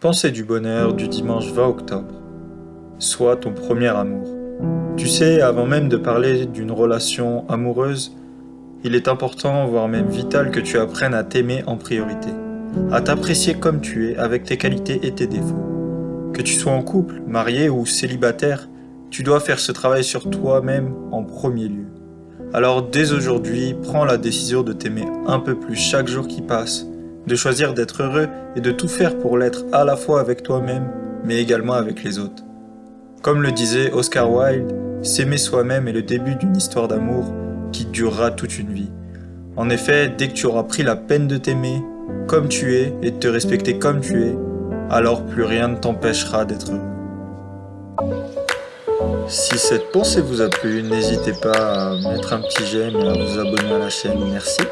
Pensée du bonheur du dimanche 20 octobre. Sois ton premier amour. Tu sais, avant même de parler d'une relation amoureuse, il est important, voire même vital, que tu apprennes à t'aimer en priorité, à t'apprécier comme tu es, avec tes qualités et tes défauts. Que tu sois en couple, marié ou célibataire, tu dois faire ce travail sur toi-même en premier lieu. Alors dès aujourd'hui, prends la décision de t'aimer un peu plus chaque jour qui passe, de choisir d'être heureux et de tout faire pour l'être à la fois avec toi-même, mais également avec les autres. Comme le disait Oscar Wilde, s'aimer soi-même est le début d'une histoire d'amour qui durera toute une vie. En effet, dès que tu auras pris la peine de t'aimer comme tu es et de te respecter comme tu es, alors plus rien ne t'empêchera d'être heureux. Si cette pensée vous a plu, n'hésitez pas à mettre un petit j'aime et à vous abonner à la chaîne. Merci.